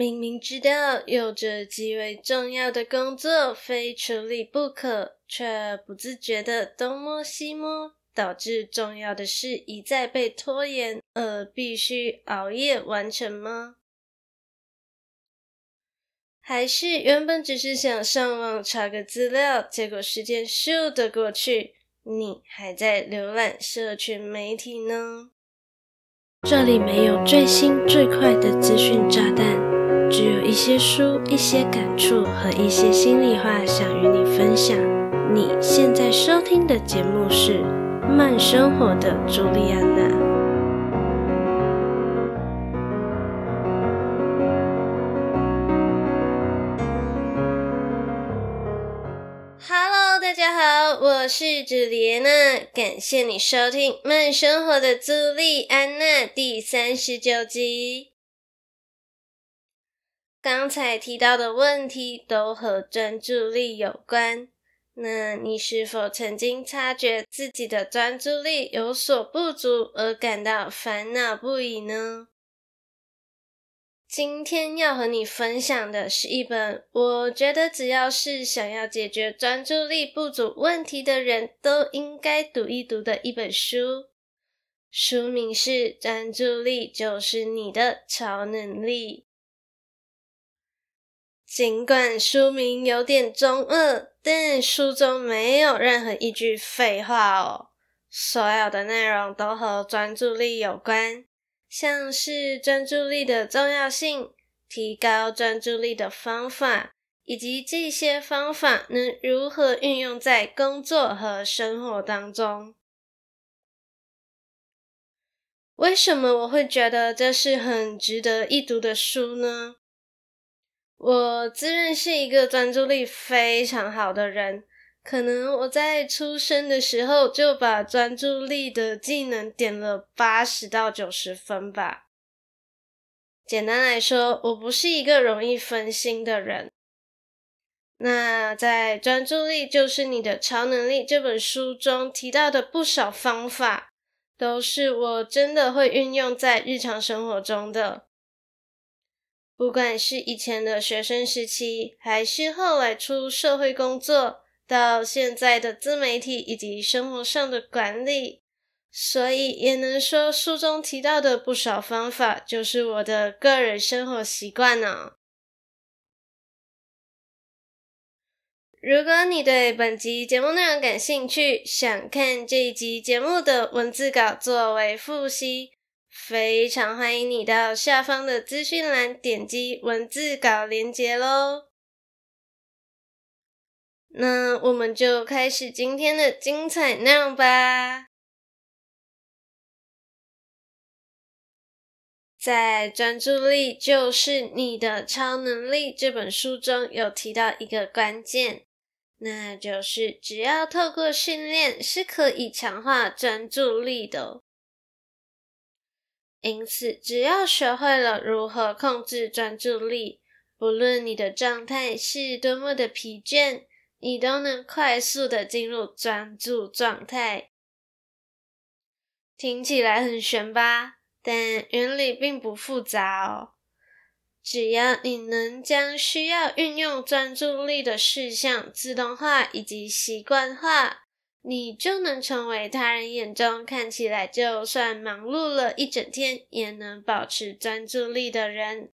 明明知道有着极为重要的工作非处理不可，却不自觉地东摸西摸，导致重要的事一再被拖延，而必须熬夜完成吗？还是原本只是想上网查个资料，结果时间咻的过去，你还在浏览社群媒体呢？这里没有最新最快的资讯炸弹，只有一些书、一些感触和一些心里话想与你分享。你现在收听的节目是《慢生活的朱莉安娜》。大家好，我是朱莉安娜，感谢你收听《慢生活的朱莉安娜》第三十九集。刚才提到的问题都和专注力有关，那你是否曾经察觉自己的专注力有所不足而感到烦恼不已呢？今天要和你分享的是一本我觉得只要是想要解决专注力不足问题的人都应该读一读的一本书，书名是《专注力就是你的超能力》。尽管书名有点中二，但书中没有任何一句废话哦，所有的内容都和专注力有关。像是专注力的重要性、提高专注力的方法，以及这些方法能如何运用在工作和生活当中。为什么我会觉得这是很值得一读的书呢？我自认是一个专注力非常好的人。可能我在出生的时候就把专注力的技能点了八十到九十分吧。简单来说，我不是一个容易分心的人。那在《专注力就是你的超能力》这本书中提到的不少方法，都是我真的会运用在日常生活中的。不管是以前的学生时期，还是后来出社会工作。到现在的自媒体以及生活上的管理，所以也能说书中提到的不少方法，就是我的个人生活习惯呢。如果你对本集节目内容感兴趣，想看这一集节目的文字稿作为复习，非常欢迎你到下方的资讯栏点击文字稿连结喽。那我们就开始今天的精彩内容吧。在《专注力就是你的超能力》这本书中有提到一个关键，那就是只要透过训练是可以强化专注力的。因此，只要学会了如何控制专注力，不论你的状态是多么的疲倦。你都能快速的进入专注状态，听起来很玄吧？但原理并不复杂哦。只要你能将需要运用专注力的事项自动化以及习惯化，你就能成为他人眼中看起来就算忙碌了一整天也能保持专注力的人。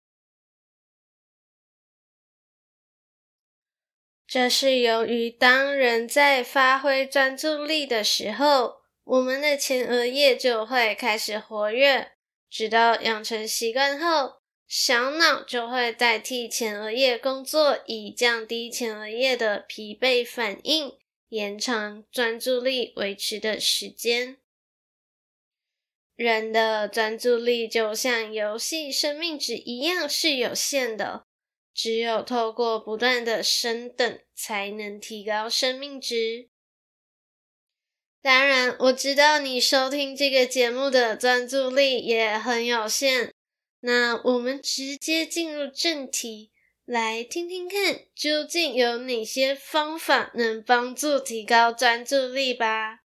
这是由于当人在发挥专注力的时候，我们的前额叶就会开始活跃，直到养成习惯后，小脑就会代替前额叶工作，以降低前额叶的疲惫反应，延长专注力维持的时间。人的专注力就像游戏生命值一样是有限的。只有透过不断的升等，才能提高生命值。当然，我知道你收听这个节目的专注力也很有限。那我们直接进入正题，来听听看，究竟有哪些方法能帮助提高专注力吧。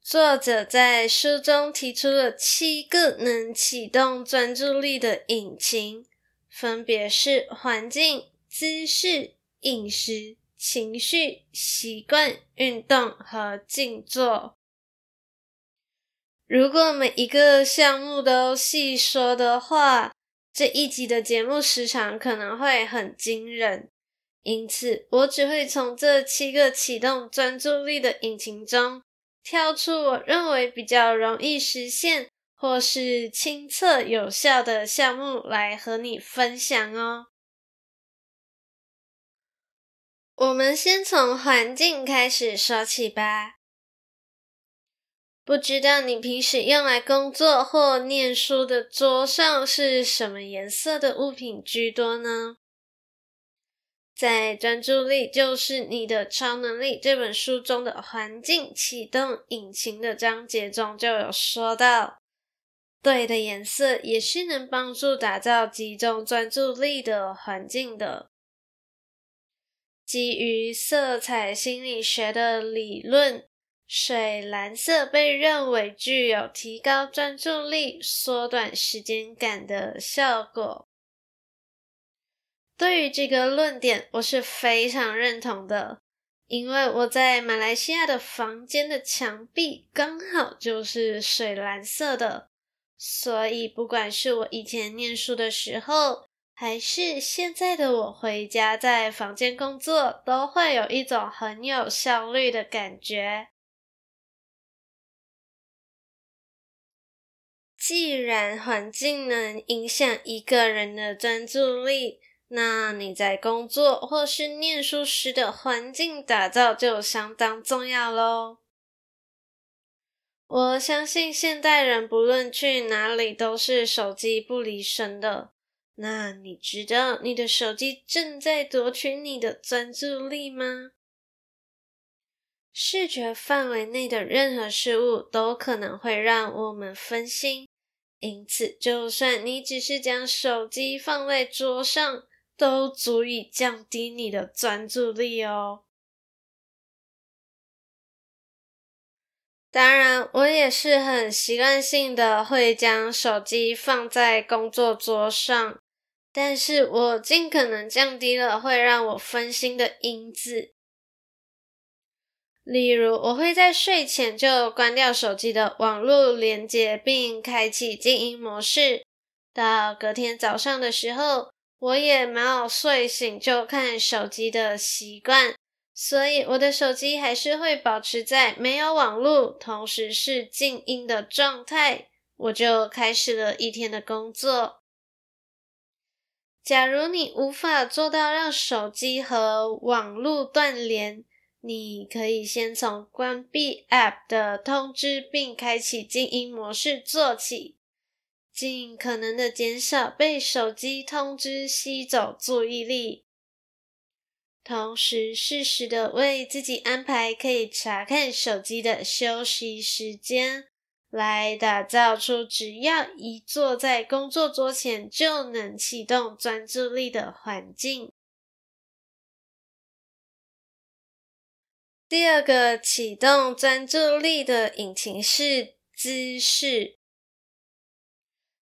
作者在书中提出了七个能启动专注力的引擎，分别是环境、姿势、饮食、情绪、习惯、运动和静坐。如果每一个项目都细说的话，这一集的节目时长可能会很惊人。因此，我只会从这七个启动专注力的引擎中，挑出我认为比较容易实现或是亲测有效的项目来和你分享哦。我们先从环境开始说起吧。不知道你平时用来工作或念书的桌上是什么颜色的物品居多呢？在《专注力就是你的超能力》这本书中的环境启动引擎的章节中就有说到，对的颜色也是能帮助打造集中专注力的环境的。基于色彩心理学的理论。水蓝色被认为具有提高专注力、缩短时间感的效果。对于这个论点，我是非常认同的，因为我在马来西亚的房间的墙壁刚好就是水蓝色的，所以不管是我以前念书的时候，还是现在的我回家在房间工作，都会有一种很有效率的感觉。既然环境能影响一个人的专注力，那你在工作或是念书时的环境打造就相当重要喽。我相信现代人不论去哪里都是手机不离身的。那你知道你的手机正在夺取你的专注力吗？视觉范围内的任何事物都可能会让我们分心。因此，就算你只是将手机放在桌上，都足以降低你的专注力哦。当然，我也是很习惯性的会将手机放在工作桌上，但是我尽可能降低了会让我分心的因子。例如，我会在睡前就关掉手机的网络连接，并开启静音模式。到隔天早上的时候，我也没有睡醒就看手机的习惯，所以我的手机还是会保持在没有网络，同时是静音的状态。我就开始了一天的工作。假如你无法做到让手机和网络断联，你可以先从关闭 App 的通知并开启静音模式做起，尽可能的减少被手机通知吸走注意力，同时适时的为自己安排可以查看手机的休息时间，来打造出只要一坐在工作桌前就能启动专注力的环境。第二个启动专注力的引擎是姿势。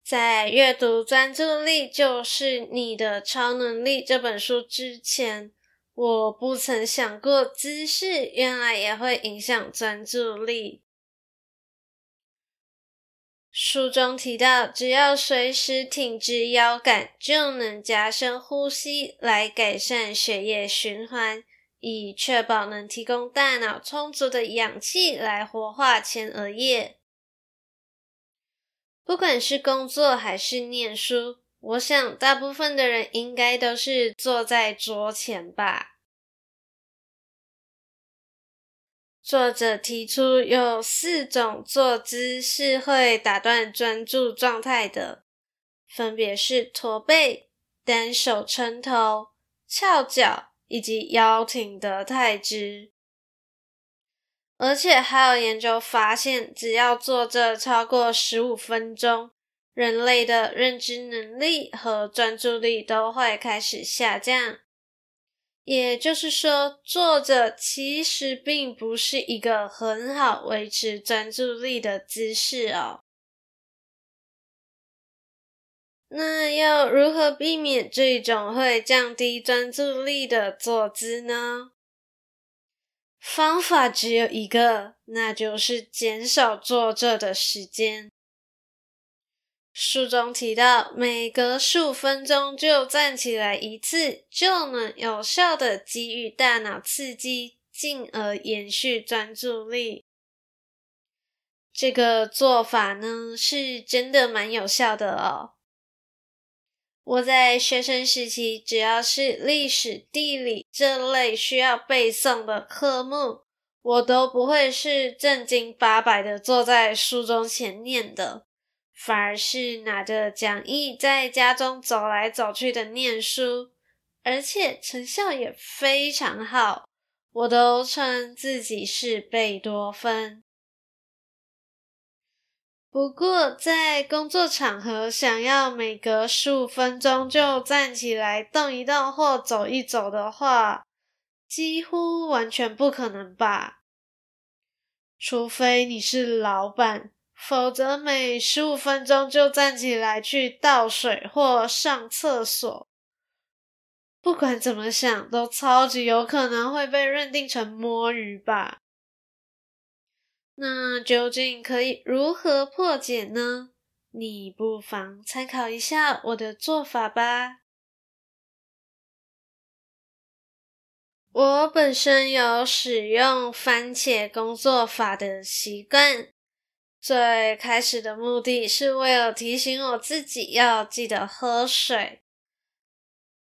在阅读《专注力就是你的超能力》这本书之前，我不曾想过姿势原来也会影响专注力。书中提到，只要随时挺直腰杆，就能加深呼吸，来改善血液循环。以确保能提供大脑充足的氧气来活化前额叶。不管是工作还是念书，我想大部分的人应该都是坐在桌前吧。作者提出有四种坐姿是会打断专注状态的，分别是驼背、单手撑头、翘脚。以及腰挺的太直，而且还有研究发现，只要坐着超过十五分钟，人类的认知能力和专注力都会开始下降。也就是说，坐着其实并不是一个很好维持专注力的姿势哦。那要如何避免这种会降低专注力的坐姿呢？方法只有一个，那就是减少坐着的时间。书中提到，每隔十五分钟就站起来一次，就能有效地给予大脑刺激，进而延续专注力。这个做法呢，是真的蛮有效的哦。我在学生时期，只要是历史、地理这类需要背诵的科目，我都不会是正经八百的坐在书桌前念的。反而是拿着讲义在家中走来走去的念书，而且成效也非常好，我都称自己是贝多芬。不过在工作场合，想要每隔十五分钟就站起来动一动或走一走的话，几乎完全不可能吧？除非你是老板。否则，每十五分钟就站起来去倒水或上厕所，不管怎么想，都超级有可能会被认定成摸鱼吧？那究竟可以如何破解呢？你不妨参考一下我的做法吧。我本身有使用番茄工作法的习惯。最开始的目的是为了提醒我自己要记得喝水。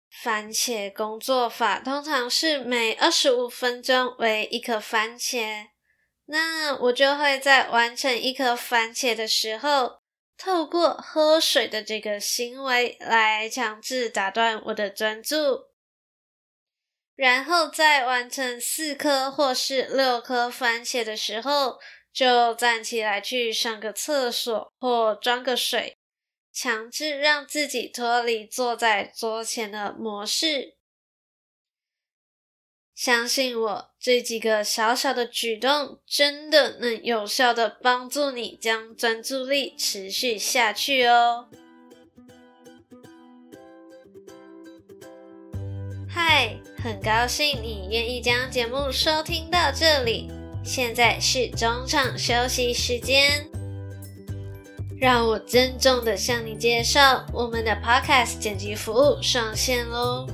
番茄工作法通常是每二十五分钟为一颗番茄，那我就会在完成一颗番茄的时候，透过喝水的这个行为来强制打断我的专注，然后在完成四颗或是六颗番茄的时候，就站起来去上个厕所或装个水，强制让自己脱离坐在桌前的模式。相信我，这几个小小的举动真的能有效的帮助你将专注力持续下去哦。嗨，很高兴你愿意将节目收听到这里。现在是中场休息时间，让我郑重的向你介绍我们的 Podcast 剪辑服务上线喽。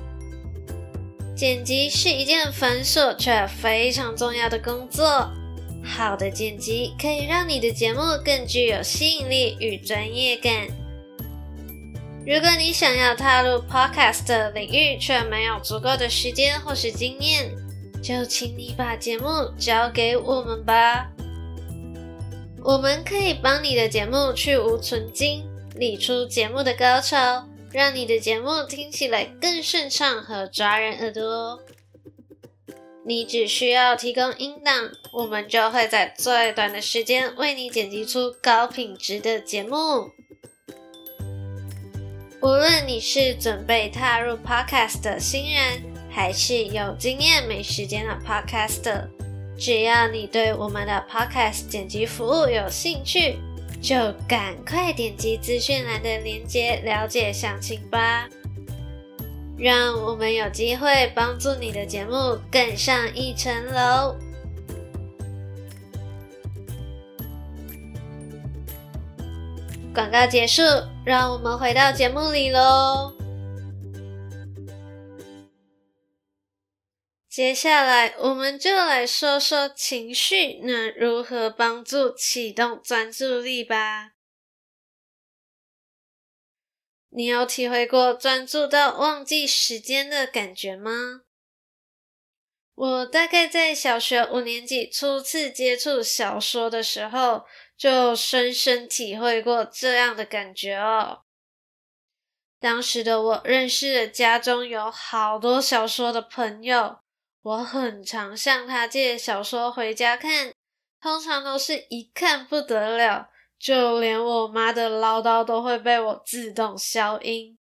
剪辑是一件繁琐却非常重要的工作，好的剪辑可以让你的节目更具有吸引力与专业感。如果你想要踏入 Podcast 领域，却没有足够的时间或是经验，就请你把节目交给我们吧，我们可以帮你的节目去芜存菁，理出节目的高潮，让你的节目听起来更顺畅和抓人耳朵。你只需要提供音档，我们就会在最短的时间为你剪辑出高品质的节目。无论你是准备踏入 Podcast 的新人，还是有经验没时间的 Podcaster，只要你对我们的 Podcast 剪辑服务有兴趣，就赶快点击资讯栏的链接了解详情吧。让我们有机会帮助你的节目更上一层楼。广告结束，让我们回到节目里喽。接下来，我们就来说说情绪能如何帮助启动专注力吧。你有体会过专注到忘记时间的感觉吗？我大概在小学五年级初次接触小说的时候，就深深体会过这样的感觉哦。当时的我认识了家中有好多小说的朋友。我很常向他借小说回家看，通常都是一看不得了，就连我妈的唠叨都会被我自动消音。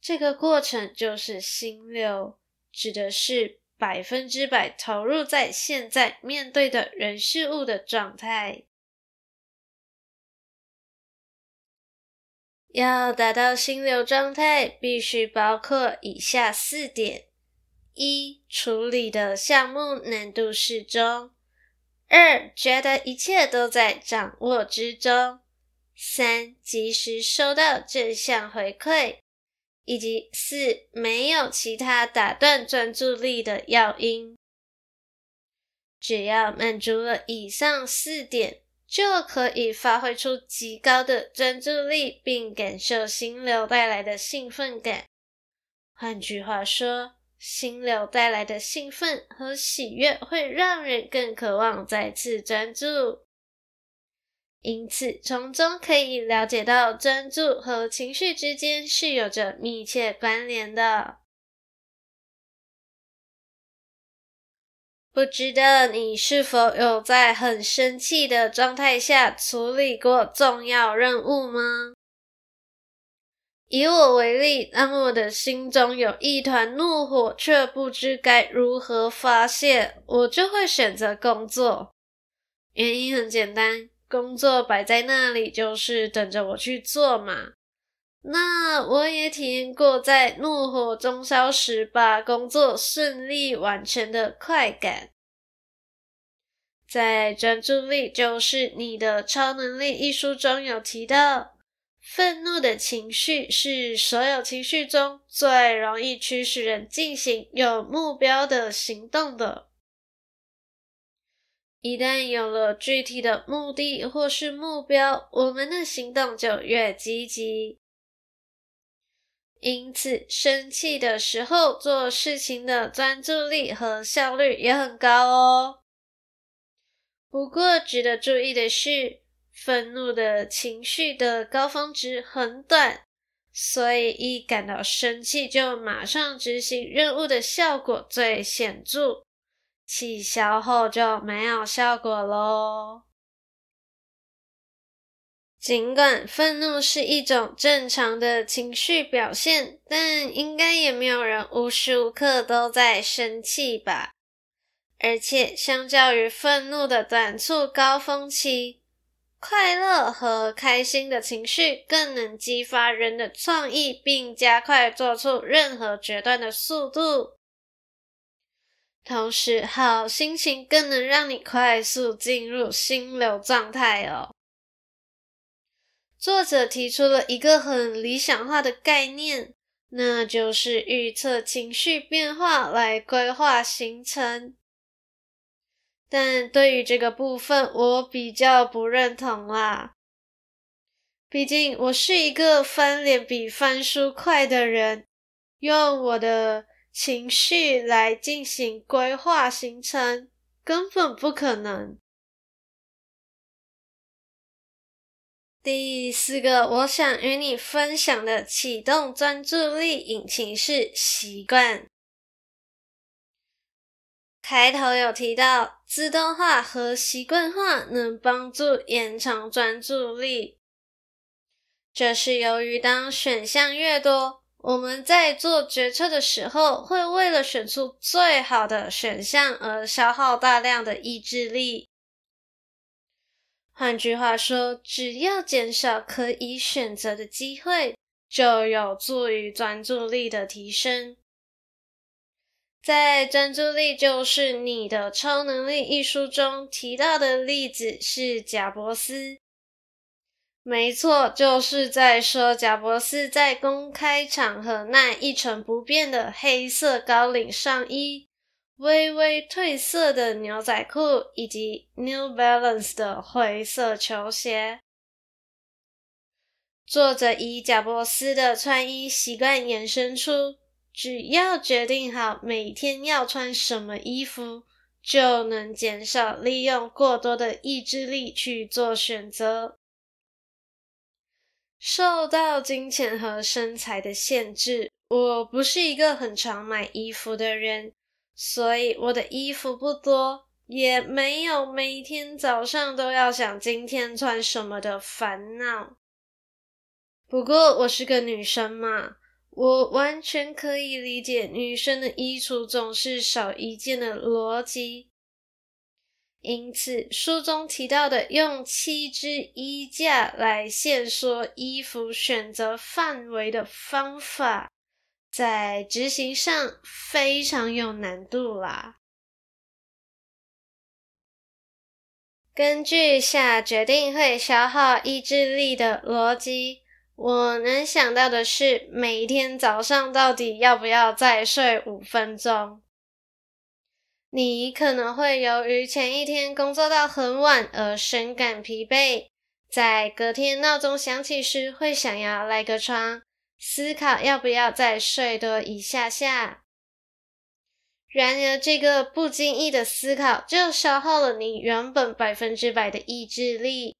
这个过程就是心流，指的是百分之百投入在现在面对的人事物的状态。要达到心流状态，必须包括以下四点：一、处理的项目难度适中；二、觉得一切都在掌握之中；三、及时收到正向回馈；以及四、没有其他打断专注力的要因。只要满足了以上四点，就可以发挥出极高的专注力，并感受心流带来的兴奋感。换句话说，心流带来的兴奋和喜悦会让人更渴望再次专注。因此，从中可以了解到，专注和情绪之间是有着密切关联的。不知道你是否有在很生气的状态下处理过重要任务吗？以我为例，当我的心中有一团怒火，却不知该如何发泄，我就会选择工作。原因很简单，工作摆在那里就是等着我去做嘛。那我也体验过在怒火中烧时，把工作顺利完成的快感。在《专注力就是你的超能力》一书中有提到，愤怒的情绪是所有情绪中最容易驱使人进行有目标的行动的。一旦有了具体的目的或是目标，我们的行动就越积极。因此，生气的时候做事情的专注力和效率也很高哦。不过，值得注意的是，愤怒的情绪的高峰值很短，所以一感到生气就马上执行任务的效果最显著。气消后就没有效果喽。尽管愤怒是一种正常的情绪表现，但应该也没有人无时无刻都在生气吧？而且，相较于愤怒的短促高峰期，快乐和开心的情绪更能激发人的创意，并加快做出任何决断的速度。同时，好心情更能让你快速进入心流状态哦。作者提出了一个很理想化的概念，那就是预测情绪变化来规划行程。但对于这个部分，我比较不认同啦。毕竟我是一个翻脸比翻书快的人，用我的。情绪来进行规划行程，根本不可能。第四个，我想与你分享的启动专注力引擎是习惯。开头有提到，自动化和习惯化能帮助延长专注力，这是由于当选项越多。我们在做决策的时候，会为了选出最好的选项而消耗大量的意志力。换句话说，只要减少可以选择的机会，就有助于专注力的提升。在《专注力就是你的超能力》一书中提到的例子是贾伯斯。没错，就是在说贾伯斯在公开场合那一成不变的黑色高领上衣、微微褪色的牛仔裤以及 New Balance 的灰色球鞋。作者以贾伯斯的穿衣习惯延伸出，只要决定好每天要穿什么衣服，就能减少利用过多的意志力去做选择。受到金钱和身材的限制，我不是一个很常买衣服的人，所以我的衣服不多，也没有每天早上都要想今天穿什么的烦恼。不过我是个女生嘛，我完全可以理解女生的衣橱总是少一件的逻辑。因此，书中提到的用七支衣架来限缩衣服选择范围的方法，在执行上非常有难度啦。根据下决定会消耗意志力的逻辑，我能想到的是，每天早上到底要不要再睡五分钟？你可能会由于前一天工作到很晚而深感疲惫，在隔天闹钟响起时会想要赖个床，思考要不要再睡多一下下。然而，这个不经意的思考就消耗了你原本百分之百的意志力。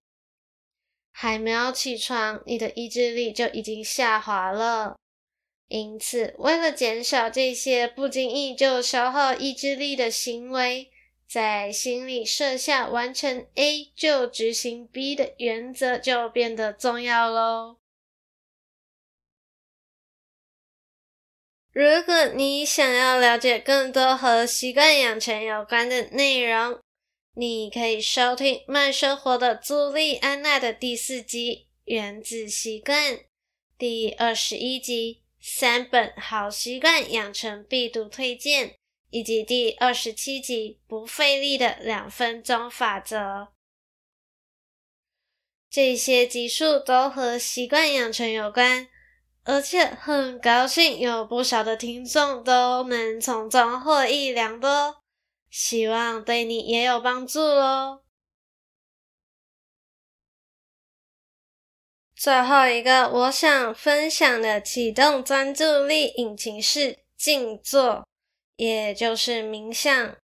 还没有起床，你的意志力就已经下滑了。因此，为了减少这些不经意就消耗意志力的行为，在心里设下完成 A 就执行 B 的原则就变得重要喽。如果你想要了解更多和习惯养成有关的内容，你可以收听慢生活的朱莉安娜的第四集《原子习惯》，第二十一集《三本好习惯养成必读推荐》，以及第二十七集《不费力的两分钟法则》。这些集数都和习惯养成有关。而且很高兴，有不少的听众都能从中获益良多，希望对你也有帮助喽。最后一个我想分享的启动专注力引擎是静坐，也就是冥想。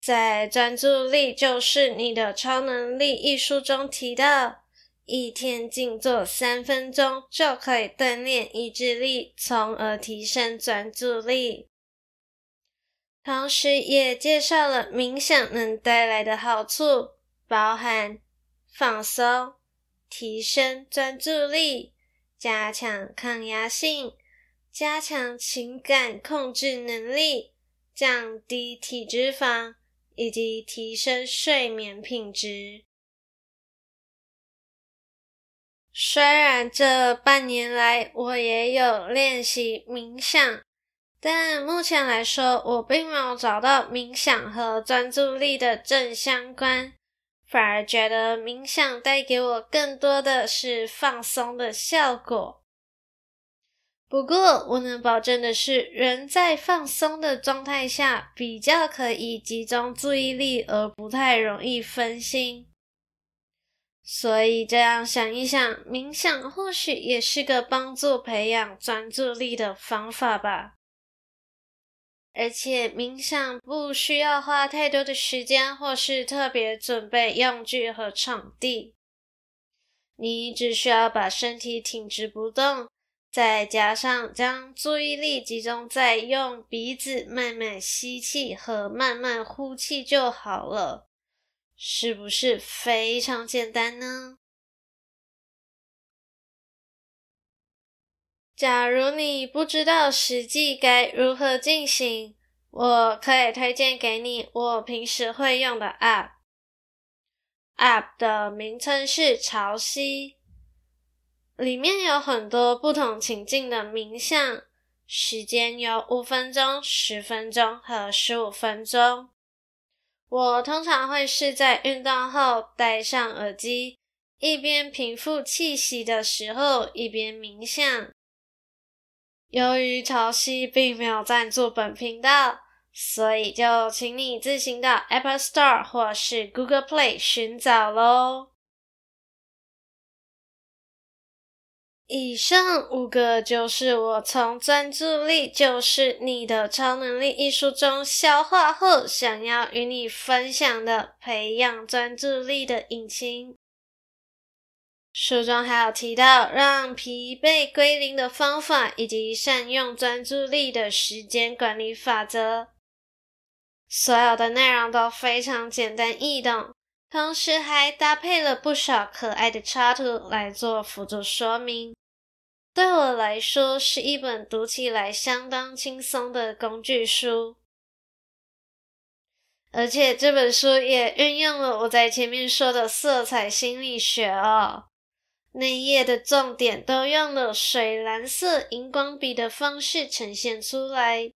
在《专注力就是你的超能力》一书中提到。一天静坐三分钟就可以锻炼意志力，从而提升专注力。同时，也介绍了冥想能带来的好处，包含放松、提升专注力、加强抗压性、加强情感控制能力、降低体脂肪以及提升睡眠品质。虽然这半年来我也有练习冥想，但目前来说，我并没有找到冥想和专注力的正相关，反而觉得冥想带给我更多的是放松的效果。不过，我能保证的是，人在放松的状态下，比较可以集中注意力，而不太容易分心。所以这样想一想，冥想或许也是个帮助培养专注力的方法吧。而且冥想不需要花太多的时间，或是特别准备用具和场地。你只需要把身体挺直不动，再加上将注意力集中在用鼻子慢慢吸气和慢慢呼气就好了。是不是非常简单呢？假如你不知道实际该如何进行，我可以推荐给你我平时会用的 App。App 的名称是潮汐，里面有很多不同情境的冥想，时间有五分钟、十分钟和十五分钟。我通常会是在运动后戴上耳机，一边平复气息的时候，一边冥想。由于潮汐并没有赞助本频道，所以就请你自行到 Apple Store 或是 Google Play 寻找喽。以上五个就是我从《专注力就是你的超能力》一书中消化后，想要与你分享的培养专注力的引擎。书中还有提到让疲惫归零的方法，以及善用专注力的时间管理法则。所有的内容都非常简单易懂，同时还搭配了不少可爱的插图来做辅助说明。对我来说是一本读起来相当轻松的工具书。而且这本书也运用了我在前面说的色彩心理学哦，内页的重点都用了水蓝色荧光笔的方式呈现出来，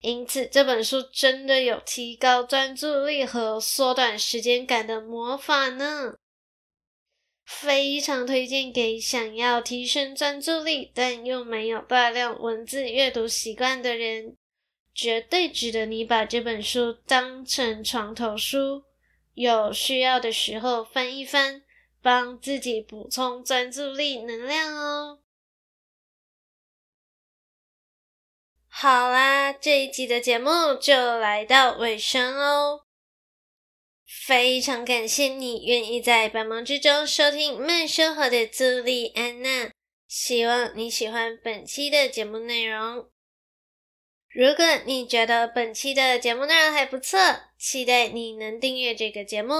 因此这本书真的有提高专注力和缩短时间感的魔法呢，非常推荐给想要提升专注力但又没有大量文字阅读习惯的人。绝对值得你把这本书当成床头书，有需要的时候翻一翻，帮自己补充专注力能量哦。好啦，这一集的节目就来到尾声哦。非常感谢你愿意在百忙之中收听慢生活的朱莉安娜，希望你喜欢本期的节目内容。如果你觉得本期的节目内容还不错，期待你能订阅这个节目，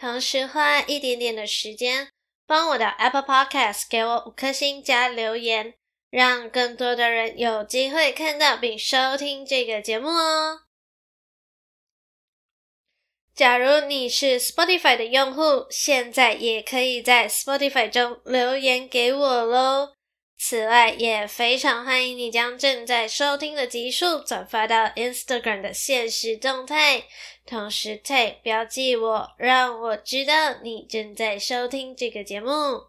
同时花一点点的时间帮我的 Apple Podcast 给我五颗星加留言，让更多的人有机会看到并收听这个节目哦。假如你是 Spotify 的用户，现在也可以在 Spotify 中留言给我喽。此外，也非常欢迎你将正在收听的集数转发到 Instagram 的限时动态，同时 tag 标记我，让我知道你正在收听这个节目。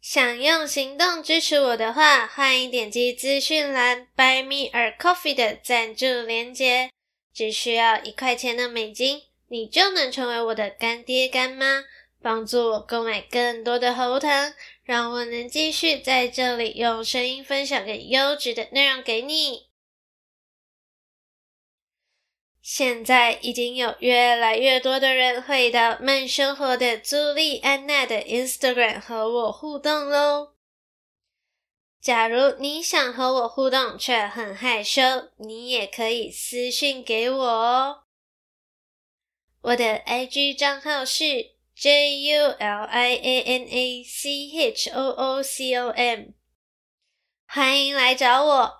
想用行动支持我的话，欢迎点击资讯栏 Buy Me a Coffee 的赞助链接，只需要一块钱的美金，你就能成为我的干爹干妈，帮助我购买更多的喉糖。让我能继续在这里用声音分享更优质的内容给你。现在已经有越来越多的人会到慢生活的朱莉安娜的 Instagram 和我互动喽。假如你想和我互动却很害羞，你也可以私信给我哦。我的 IG 账号是。J U L I A N A C H O O C O M，欢迎来找我，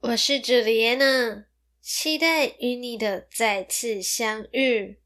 我是朱莉安娜，期待与你的再次相遇。